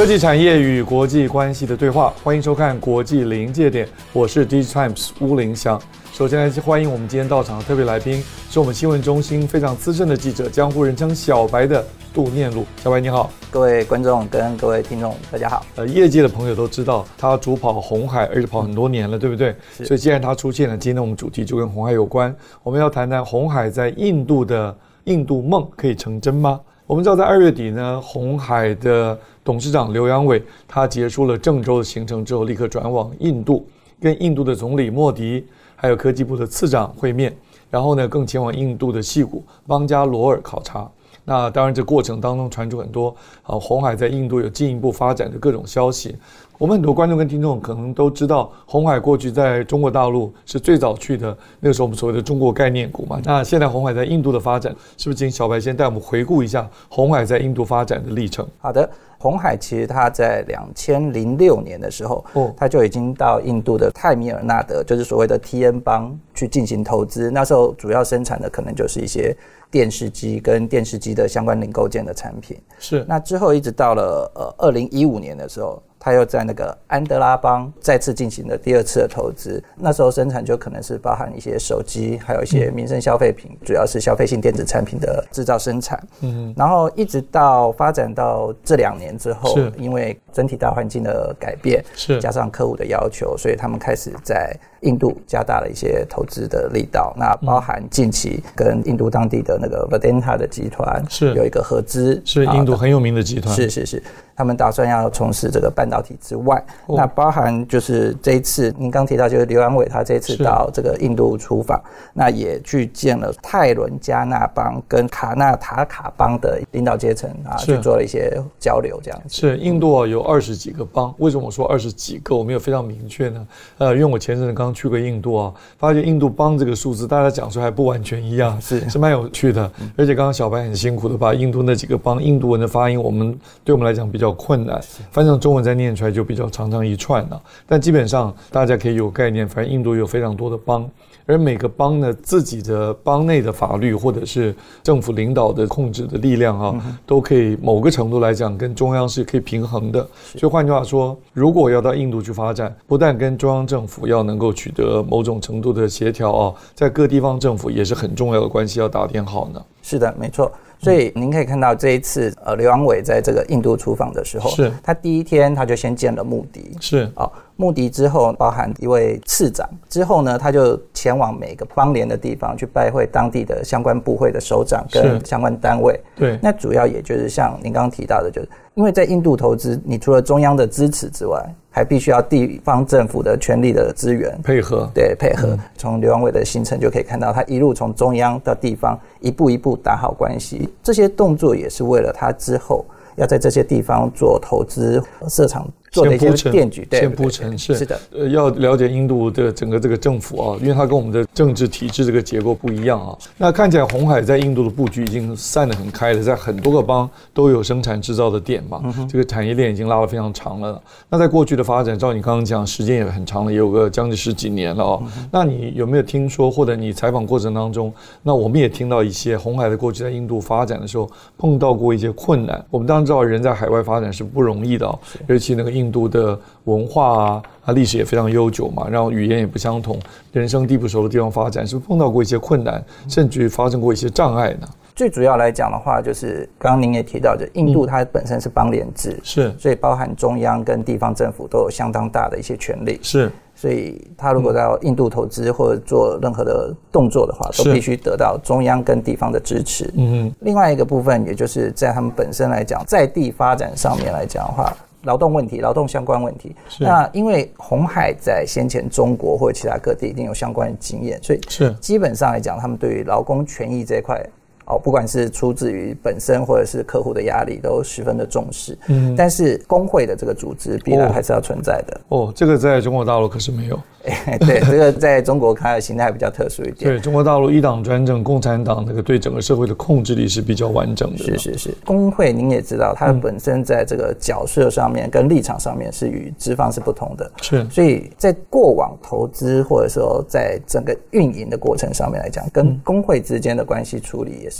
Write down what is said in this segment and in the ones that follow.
科技产业与国际关系的对话，欢迎收看《国际临界点》，我是 DigiTimes 乌林祥。首先来欢迎我们今天到场的特别来宾，是我们新闻中心非常资深的记者，江湖人称“小白”的杜念路。小白你好，各位观众跟各位听众大家好。呃，业界的朋友都知道他主跑红海，而且跑很多年了，对不对？所以既然他出现了，今天我们主题就跟红海有关。我们要谈谈红海在印度的印度梦可以成真吗？我们知道在二月底呢，红海的董事长刘阳伟，他结束了郑州的行程之后，立刻转往印度，跟印度的总理莫迪还有科技部的次长会面，然后呢，更前往印度的西谷邦加罗尔考察。那当然，这过程当中传出很多啊，红海在印度有进一步发展的各种消息。我们很多观众跟听众可能都知道，红海过去在中国大陆是最早去的，那个时候我们所谓的中国概念股嘛。那现在红海在印度的发展，是不是请小白先带我们回顾一下红海在印度发展的历程？好的，鸿海其实它在两千零六年的时候，哦，它就已经到印度的泰米尔纳德，就是所谓的 TN 邦去进行投资。那时候主要生产的可能就是一些电视机跟电视机的相关零构件的产品。是。那之后一直到了呃二零一五年的时候。他又在那个安德拉邦再次进行了第二次的投资，那时候生产就可能是包含一些手机，还有一些民生消费品，主要是消费性电子产品的制造生产。嗯，然后一直到发展到这两年之后，因为整体大环境的改变，是加上客户的要求，所以他们开始在。印度加大了一些投资的力道，那包含近期跟印度当地的那个 Vedanta 的集团是有一个合资，是印度很有名的集团，是是是，他们打算要从事这个半导体之外，哦、那包含就是这一次您刚提到就是刘安伟他这次到这个印度出访，那也去见了泰伦加纳邦跟卡纳塔卡邦的领导阶层啊，去做了一些交流，这样子。是印度有二十几个邦，为什么我说二十几个？我没有非常明确呢？呃，因为我前阵子刚。去过印度啊，发觉印度邦这个数字，大家讲出还不完全一样，是是蛮有趣的。而且刚刚小白很辛苦的把印度那几个邦印度文的发音，我们对我们来讲比较困难，翻成中文再念出来就比较长长一串了。但基本上大家可以有概念，反正印度有非常多的邦。而每个邦呢，自己的邦内的法律或者是政府领导的控制的力量啊，都可以某个程度来讲跟中央是可以平衡的。所以换句话说，如果要到印度去发展，不但跟中央政府要能够取得某种程度的协调啊，在各地方政府也是很重要的关系要打点好呢。是的，没错。所以您可以看到这一次呃，刘阳伟在这个印度出访的时候，是他第一天他就先见了穆迪，是啊。穆迪之后，包含一位次长之后呢，他就前往每个邦联的地方去拜会当地的相关部会的首长跟相关单位。对，那主要也就是像您刚刚提到的，就是因为在印度投资，你除了中央的支持之外，还必须要地方政府的权力的支援配合。对，配合。从刘阳伟的行程就可以看到，他一路从中央到地方，一步一步打好关系。这些动作也是为了他之后要在这些地方做投资设厂。做的一些电举，对，先铺陈是是的，呃，要了解印度的整个这个政府啊，因为它跟我们的政治体制这个结构不一样啊。那看起来红海在印度的布局已经散得很开了，在很多个邦都有生产制造的点嘛，这个产业链已经拉得非常长了。那在过去的发展，照你刚刚讲，时间也很长了，也有个将近十几年了啊。那你有没有听说，或者你采访过程当中，那我们也听到一些红海的过去在印度发展的时候碰到过一些困难。我们当然知道，人在海外发展是不容易的啊，尤其那个。印度的文化啊，它历史也非常悠久嘛，然后语言也不相同，人生地不熟的地方发展，是不是碰到过一些困难，甚至于发生过一些障碍呢？最主要来讲的话，就是刚刚您也提到就，印度它本身是邦联制，是，所以包含中央跟地方政府都有相当大的一些权利，是。所以，他如果到印度投资或者做任何的动作的话，都必须得到中央跟地方的支持。嗯嗯。另外一个部分，也就是在他们本身来讲，在地发展上面来讲的话，劳动问题、劳动相关问题。那因为红海在先前中国或者其他各地一定有相关的经验，所以是基本上来讲，他们对于劳工权益这一块。哦，不管是出自于本身或者是客户的压力，都十分的重视。嗯，但是工会的这个组织必然还是要存在的。哦，哦，这个在中国大陆可是没有。哎、对，这个在中国看来形态比较特殊一点。对，中国大陆一党专政，共产党那个对整个社会的控制力是比较完整的。是是是，工会您也知道，它本身在这个角色上面跟立场上面是与资方是不同的。是，所以在过往投资或者说在整个运营的过程上面来讲，跟工会之间的关系处理也是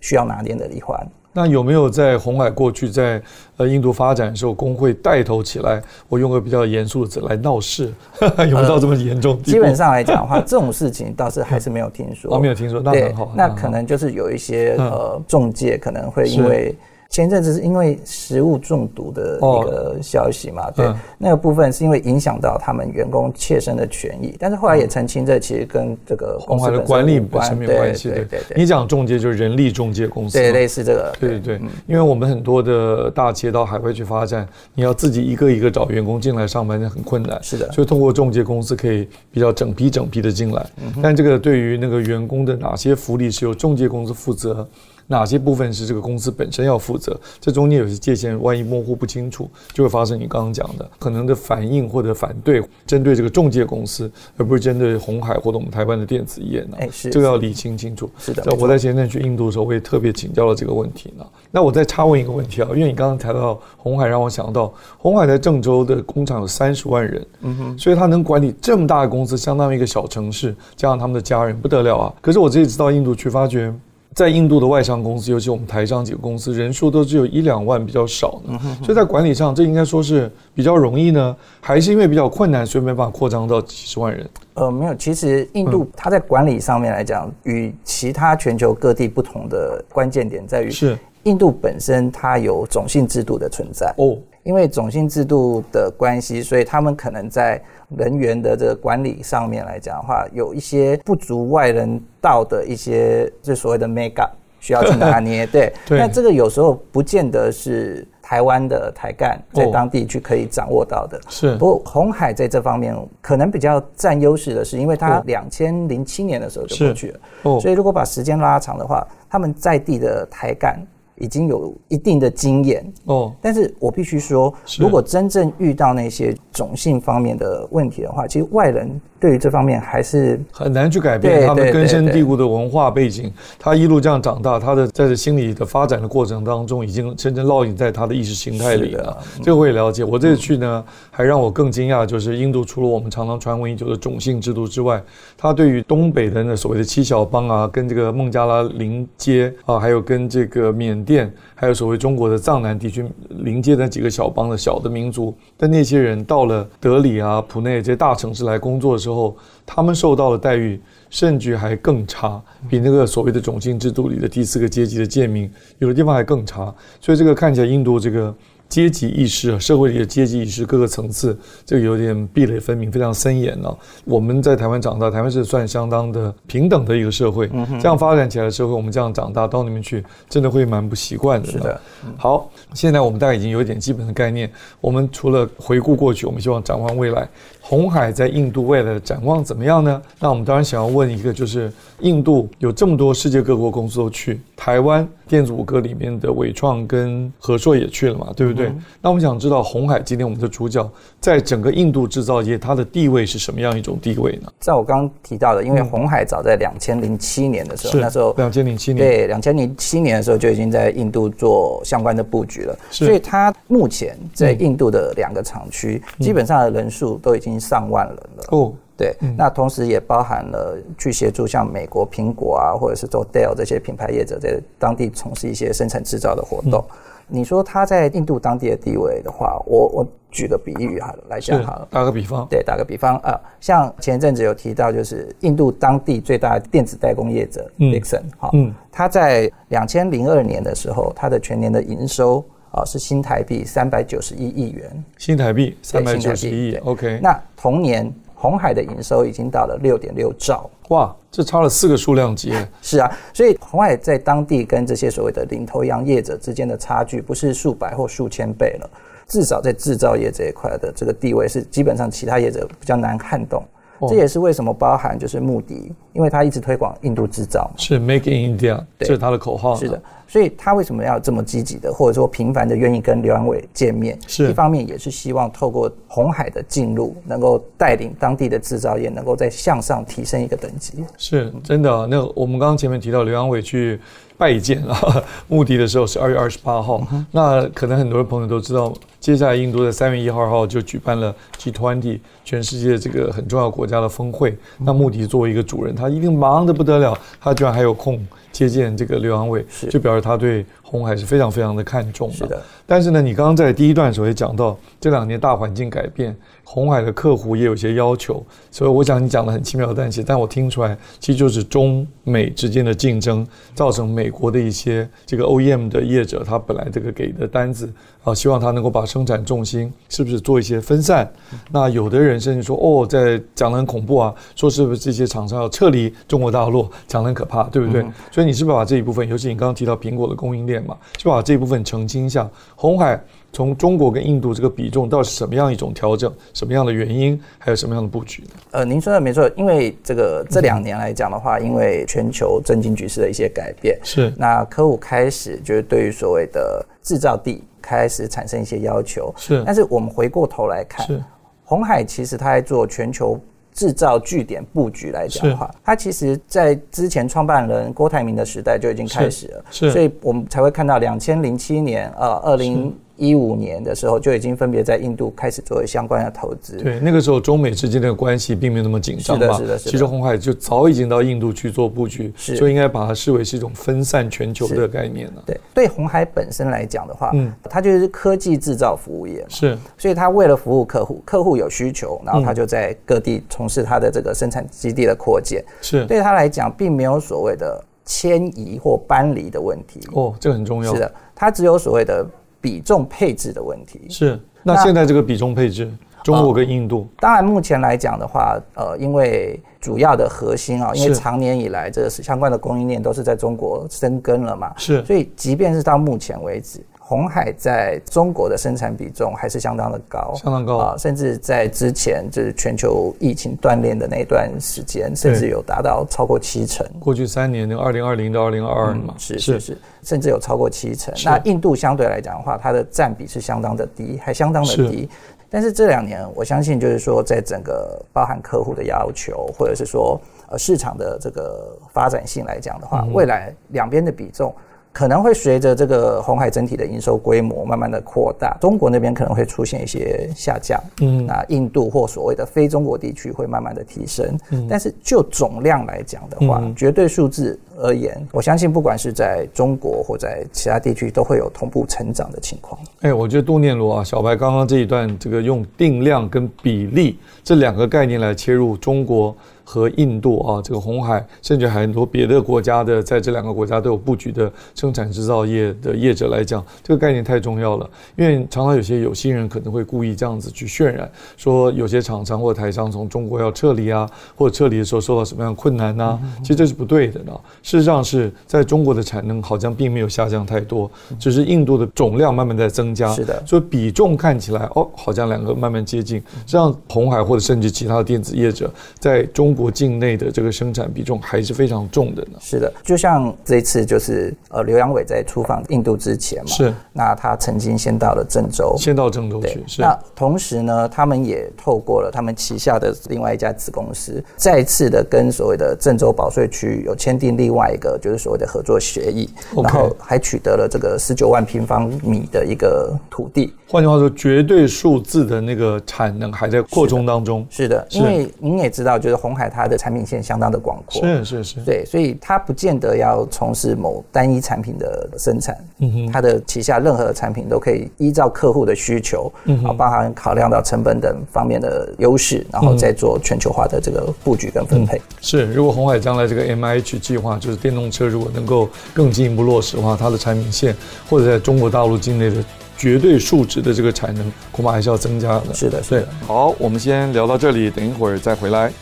需要拿捏的一环。那有没有在红海过去在呃印度发展的时候，工会带头起来？我用个比较严肃的词来闹事，有没有到这么严重？基本上来讲的话，这种事情倒是还是没有听说。哦，没有听说，那很好。那可能就是有一些呃中介可能会因为。前阵子是因为食物中毒的一个消息嘛，对，那个部分是因为影响到他们员工切身的权益，但是后来也澄清，这其实跟这个公司的管理本身没有关系。对对对，你讲中介就是人力中介公司，对，类似这个。对对对，因为我们很多的大企业到海外去发展，你要自己一个一个找员工进来上班，那很困难。是的，所以通过中介公司可以比较整批整批的进来，但这个对于那个员工的哪些福利是由中介公司负责？哪些部分是这个公司本身要负责？这中间有些界限，万一模糊不清楚，就会发生你刚刚讲的可能的反应或者反对，针对这个中介公司，而不是针对红海或者我们台湾的电子业呢？哎，是这个要理清清楚。是的，我在前阵去印度的时候，我也特别请教了这个问题呢。那我再插问一个问题啊，因为你刚刚谈到红海，让我想到红海在郑州的工厂有三十万人，嗯哼，所以他能管理这么大的公司，相当于一个小城市，加上他们的家人，不得了啊。可是我这次到印度去，发觉。在印度的外商公司，尤其我们台商几个公司，人数都只有一两万，比较少呢。所以在管理上，这应该说是比较容易呢，还是因为比较困难，所以没办法扩张到几十万人？呃，没有，其实印度它在管理上面来讲，与其他全球各地不同的关键点在于，是印度本身它有种姓制度的存在哦。因为种姓制度的关系，所以他们可能在人员的这个管理上面来讲的话，有一些不足外人道的一些，就所谓的 make up 需要去拿捏。对，对。那这个有时候不见得是台湾的台干在当地去可以掌握到的。是。不过红海在这方面可能比较占优势的是，因为他两千零七年的时候就过去了。哦。所以如果把时间拉长的话，他们在地的台干。已经有一定的经验哦，但是我必须说，如果真正遇到那些种姓方面的问题的话，其实外人。对于这方面还是很难去改变他们根深蒂固的文化背景。他一路这样长大，他的在这心理的发展的过程当中，已经深深烙印在他的意识形态里了。这个我也了解。我这次去呢，还让我更惊讶，就是印度除了我们常常传闻已久的种姓制度之外，他对于东北的那所谓的七小邦啊，跟这个孟加拉邻接啊，还有跟这个缅甸，还有所谓中国的藏南地区临街的几个小邦的小的民族但那些人，到了德里啊、普内这些大城市来工作的时候。他们受到的待遇甚至还更差，比那个所谓的种姓制度里的第四个阶级的贱民，有的地方还更差。所以这个看起来印度这个。阶级意识啊，社会里的阶级意识各个层次，这个有点壁垒分明，非常森严了。我们在台湾长大，台湾是算相当的平等的一个社会。这样发展起来的社会，我们这样长大到那边去，真的会蛮不习惯的。是的。好，现在我们大概已经有一点基本的概念。我们除了回顾过去，我们希望展望未来。红海在印度未来的展望怎么样呢？那我们当然想要问一个，就是印度有这么多世界各国公司都去，台湾电子五哥里面的伟创跟和硕也去了嘛，对不对？嗯、那我们想知道红海今天我们的主角在整个印度制造业，它的地位是什么样一种地位呢？在我刚刚提到的，因为红海早在两千零七年的时候，嗯、那时候两千零七年。对两千零七年的时候就已经在印度做相关的布局了，所以它目前在印度的两个厂区，嗯、基本上的人数都已经。上万人了。哦，对，嗯、那同时也包含了去协助像美国苹果啊，或者是做 Dell 这些品牌业者在当地从事一些生产制造的活动。嗯、你说他在印度当地的地位的话，我我举个比喻哈来讲好了，打个比方，对，打个比方啊，像前一阵子有提到，就是印度当地最大的电子代工业者 Dixon 哈，嗯，他在两千零二年的时候，他的全年的营收。啊，是新台币三百九十一亿元。新台币三百九十一亿，OK。那同年鸿海的营收已经到了六点六兆。哇，这差了四个数量级。是啊，所以红海在当地跟这些所谓的领头羊业者之间的差距，不是数百或数千倍了。至少在制造业这一块的这个地位是基本上其他业者比较难撼动。哦、这也是为什么包含就是穆迪，因为他一直推广印度制造，是 Make in India，这是他的口号。是的，所以他为什么要这么积极的，或者说频繁的愿意跟刘扬伟见面？是一方面也是希望透过红海的进入，能够带领当地的制造业能够再向上提升一个等级。是真的、啊，那我们刚刚前面提到刘扬伟去。拜见啊，穆迪的时候是二月二十八号。那可能很多的朋友都知道，接下来印度在三月一号号就举办了 G20，全世界这个很重要国家的峰会。那穆迪作为一个主人，他一定忙得不得了，他居然还有空接见这个刘阳伟，就表示他对红海是非常非常的看重的。是的。但是呢，你刚刚在第一段的时候也讲到，这两年大环境改变。红海的客户也有些要求，所以我想你讲的很轻描淡写，但我听出来其实就是中美之间的竞争，造成美国的一些这个 OEM 的业者，他本来这个给的单子啊，希望他能够把生产重心是不是做一些分散。那有的人甚至说，哦，在讲的很恐怖啊，说是不是这些厂商要撤离中国大陆，讲的很可怕，对不对？嗯、所以你是不是把这一部分，尤其你刚刚提到苹果的供应链嘛，是把这一部分澄清一下，红海。从中国跟印度这个比重到底是什么样一种调整，什么样的原因，还有什么样的布局呢？呃，您说的没错，因为这个这两年来讲的话，因为全球政经局势的一些改变，是那客户开始就是对于所谓的制造地开始产生一些要求，是。但是我们回过头来看，是鸿海其实它在做全球制造据点布局来讲的话，它其实在之前创办人郭台铭的时代就已经开始了，是。所以我们才会看到两千零七年，呃，二零。一五年的时候就已经分别在印度开始做相关的投资。对，那个时候中美之间的关系并没有那么紧张吧？是的，是的，是的。其实红海就早已经到印度去做布局，是，就应该把它视为是一种分散全球的概念了。对，对红海本身来讲的话，嗯，它就是科技制造服务业嘛，是。所以它为了服务客户，客户有需求，然后它就在各地从事它的这个生产基地的扩建。是。对它来讲，并没有所谓的迁移或搬离的问题。哦，这个很重要。是的，它只有所谓的。比重配置的问题。是，那现在这个比重配置，中国跟印度，当然目前来讲的话，呃，因为主要的核心啊，因为长年以来这个相关的供应链都是在中国生根了嘛，是，所以即便是到目前为止。鸿海在中国的生产比重还是相当的高，相当高啊！甚至在之前就是全球疫情锻炼的那段时间，甚至有达到超过七成。过去三年，那二零二零到二零二二嘛，是是是，甚至有超过七成。那印度相对来讲的话，它的占比是相当的低，还相当的低。但是这两年，我相信就是说，在整个包含客户的要求，或者是说呃市场的这个发展性来讲的话，未来两边的比重。可能会随着这个红海整体的营收规模慢慢的扩大，中国那边可能会出现一些下降，嗯，那印度或所谓的非中国地区会慢慢的提升，嗯，但是就总量来讲的话，绝对数字而言，我相信不管是在中国或在其他地区，都会有同步成长的情况。哎，我觉得杜念罗啊，小白刚刚这一段这个用定量跟比例这两个概念来切入中国。和印度啊，这个红海，甚至还很多别的国家的，在这两个国家都有布局的生产制造业的业者来讲，这个概念太重要了。因为常常有些有心人可能会故意这样子去渲染，说有些厂商或台商从中国要撤离啊，或者撤离的时候受到什么样的困难呢？其实这是不对的呢。事实上是在中国的产能好像并没有下降太多，只是印度的总量慢慢在增加。是的，所以比重看起来哦，好像两个慢慢接近。这样红海或者甚至其他的电子业者在中。中国境内的这个生产比重还是非常重的呢。是的，就像这一次就是呃，刘阳伟在出访印度之前嘛，是那他曾经先到了郑州，先到郑州去。是那同时呢，他们也透过了他们旗下的另外一家子公司，再次的跟所谓的郑州保税区有签订另外一个就是所谓的合作协议.然后还取得了这个十九万平方米的一个土地。换句话说，绝对数字的那个产能还在扩充当中。是的，是的，因为您也知道，就是红海。它的产品线相当的广阔，是是是，对，所以它不见得要从事某单一产品的生产，嗯哼，它的旗下任何的产品都可以依照客户的需求，嗯，哼，包含考量到成本等方面的优势，然后再做全球化的这个布局跟分配。嗯、是，如果红海将来这个 MIH 计划，就是电动车如果能够更进一步落实的话，它的产品线或者在中国大陆境内的绝对数值的这个产能，恐怕还是要增加的。是的，是的。好，我们先聊到这里，等一会儿再回来。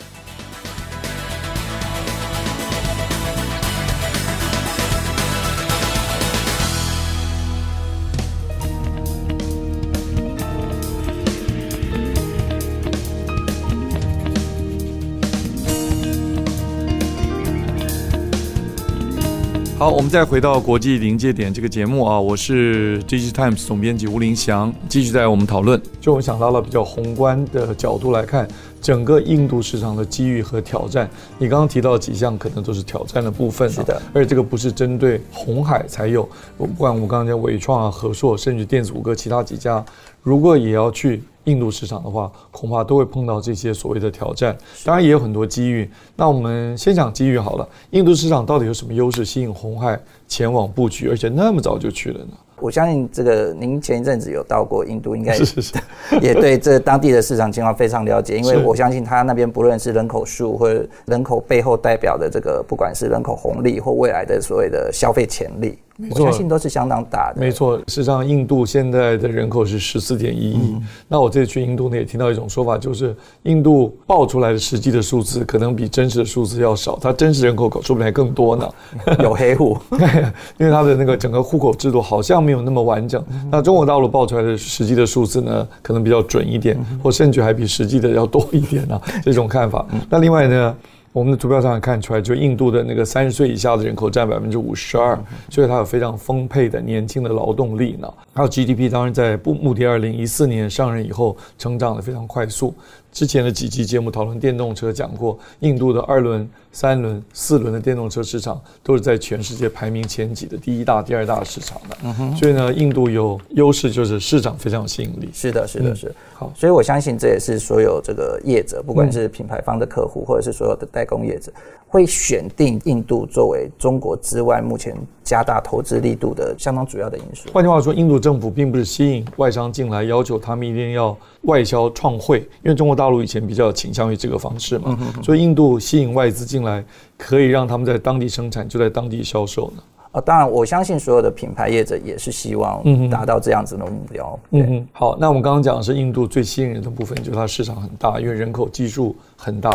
好，我们再回到国际临界点这个节目啊，我是 DigiTimes 总编辑吴林祥，继续在我们讨论。就我们想到了比较宏观的角度来看，整个印度市场的机遇和挑战。你刚刚提到几项，可能都是挑战的部分。是的，而且这个不是针对红海才有，不管我们刚刚讲伟创啊、和硕，甚至电子五哥其他几家，如果也要去。印度市场的话，恐怕都会碰到这些所谓的挑战，当然也有很多机遇。那我们先讲机遇好了。印度市场到底有什么优势吸引红海前往布局，而且那么早就去了呢？我相信这个您前一阵子有到过印度，应该是是是，也对这当地的市场情况非常了解。因为我相信他那边不论是人口数或者人口背后代表的这个，不管是人口红利或未来的所谓的消费潜力。我相信都是相当大的。没错，事实上，印度现在的人口是十四点一亿。嗯、那我这次去印度呢，也听到一种说法，就是印度报出来的实际的数字可能比真实的数字要少，它真实人口口说不定还更多呢。有黑户，因为它的那个整个户口制度好像没有那么完整。嗯、那中国大陆报出来的实际的数字呢，可能比较准一点，嗯、或甚至还比实际的要多一点呢、啊。这种看法。嗯、那另外呢？我们的图标上也看出来，就印度的那个三十岁以下的人口占百分之五十二，所以它有非常丰沛的年轻的劳动力呢。还有 GDP，当然在穆迪二零一四年上任以后，成长的非常快速。之前的几期节目讨论电动车讲过，印度的二轮、三轮、四轮的电动车市场都是在全世界排名前几的第一大、第二大市场的。嗯哼。所以呢，印度有优势，就是市场非常有吸引力。是的，是的，是。好，所以我相信这也是所有这个业者，不管是品牌方的客户，或者是所有的代工业者，会选定印度作为中国之外目前加大投资力度的相当主要的因素。换句话说，印度政府并不是吸引外商进来，要求他们一定要外销创汇，因为中国大陆以前比较倾向于这个方式嘛，所以印度吸引外资进来，可以让他们在当地生产，就在当地销售呢。啊，当然，我相信所有的品牌业者也是希望达到这样子的目标。嗯嗯，好，那我们刚刚讲的是印度最吸引人的部分，就是它市场很大，因为人口基数很大。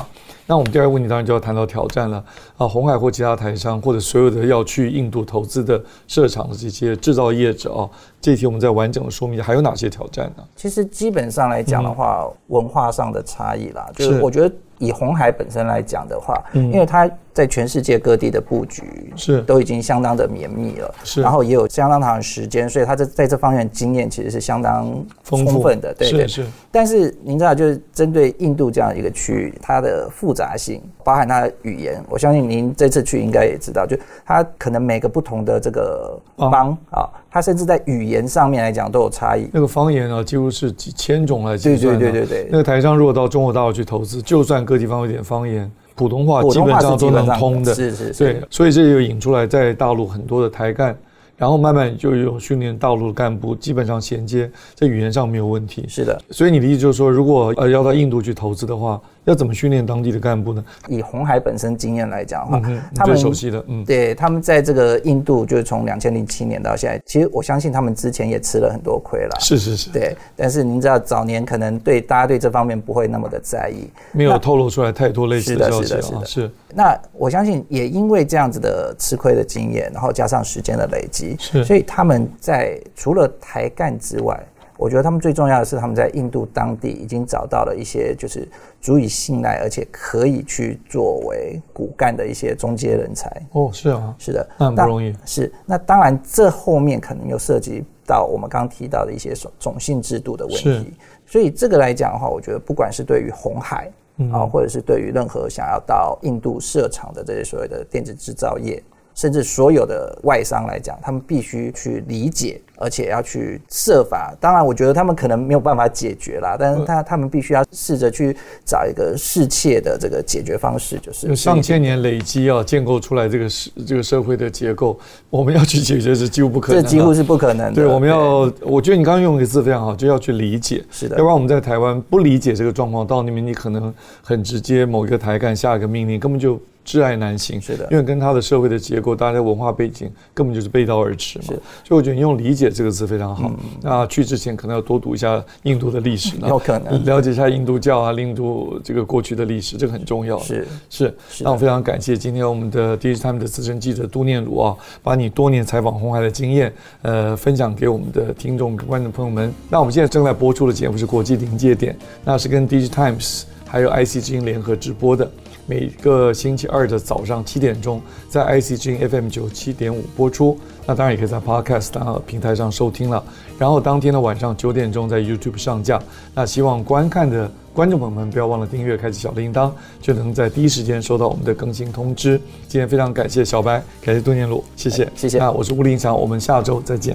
那我们第二个问题当然就要谈到挑战了啊，红海或其他台商或者所有的要去印度投资的设厂的这些制造业者啊，这一题我们再完整的说明，还有哪些挑战呢？其实基本上来讲的话，嗯、文化上的差异啦，就是我觉得。以红海本身来讲的话，嗯，因为它在全世界各地的布局是都已经相当的绵密了，是，然后也有相当长的时间，所以他这在这方面经验其实是相当充分的，对对是。但是您知道，就是针对印度这样一个区域，它的复杂性，包含它的语言，我相信您这次去应该也知道，就它可能每个不同的这个邦啊。它甚至在语言上面来讲都有差异。那个方言啊，几乎是几千种来计算的。对对对对对。那个台商如果到中国大陆去投资，就算各地方有点方言，普通话基本上都能通的。是是是。对，所以这就引出来在大陆很多的台干。然后慢慢就有训练大陆的干部，基本上衔接在语言上没有问题。是的，所以你的意思就是说，如果呃要到印度去投资的话，要怎么训练当地的干部呢？以红海本身经验来讲的话，嗯、他们最熟悉的，嗯，对，他们在这个印度，就是从两千零七年到现在，其实我相信他们之前也吃了很多亏了。是是是，对。但是您知道，早年可能对大家对这方面不会那么的在意，没有透露出来太多类似的消息。是的，是的，是的。是。那我相信，也因为这样子的吃亏的经验，然后加上时间的累积，是，所以他们。在除了台干之外，我觉得他们最重要的是他们在印度当地已经找到了一些就是足以信赖而且可以去作为骨干的一些中阶人才。哦，是啊，是的，那很不容易。是，那当然这后面可能又涉及到我们刚刚提到的一些种种姓制度的问题。是所以这个来讲的话，我觉得不管是对于红海啊，或者是对于任何想要到印度设厂的这些所谓的电子制造业。甚至所有的外商来讲，他们必须去理解。而且要去设法，当然，我觉得他们可能没有办法解决啦，但是他他们必须要试着去找一个适切的这个解决方式，就是上千年累积啊，建构出来这个社这个社会的结构，我们要去解决是几乎不可能，这几乎是不可能的。对，我们要，我觉得你刚刚用一个字非常好，就要去理解。是的，要不然我们在台湾不理解这个状况，到那边你可能很直接，某一个台干下一个命令，根本就窒碍难行。是的，因为跟他的社会的结构、大家的文化背景根本就是背道而驰嘛。是，所以我觉得你用理解。这个词非常好。嗯、那去之前可能要多读一下印度的历史呢，有可能了解一下印度教啊、印度这个过去的历史，这个很重要。是是。是那我非常感谢今天我们的 DigiTimes 的资深记者杜念鲁啊，把你多年采访红海的经验，呃，分享给我们的听众、观众朋友们。那我们现在正在播出的节目是《国际临界点》，那是跟 DigiTimes 还有 IC 之音联合直播的。每个星期二的早上七点钟，在 ICG FM 九七点五播出。那当然也可以在 Podcast 啊平台上收听了。然后当天的晚上九点钟在 YouTube 上架。那希望观看的观众朋友们不要忘了订阅，开启小铃铛，就能在第一时间收到我们的更新通知。今天非常感谢小白，感谢杜念鲁，谢谢，谢谢。那我是吴林强，我们下周再见。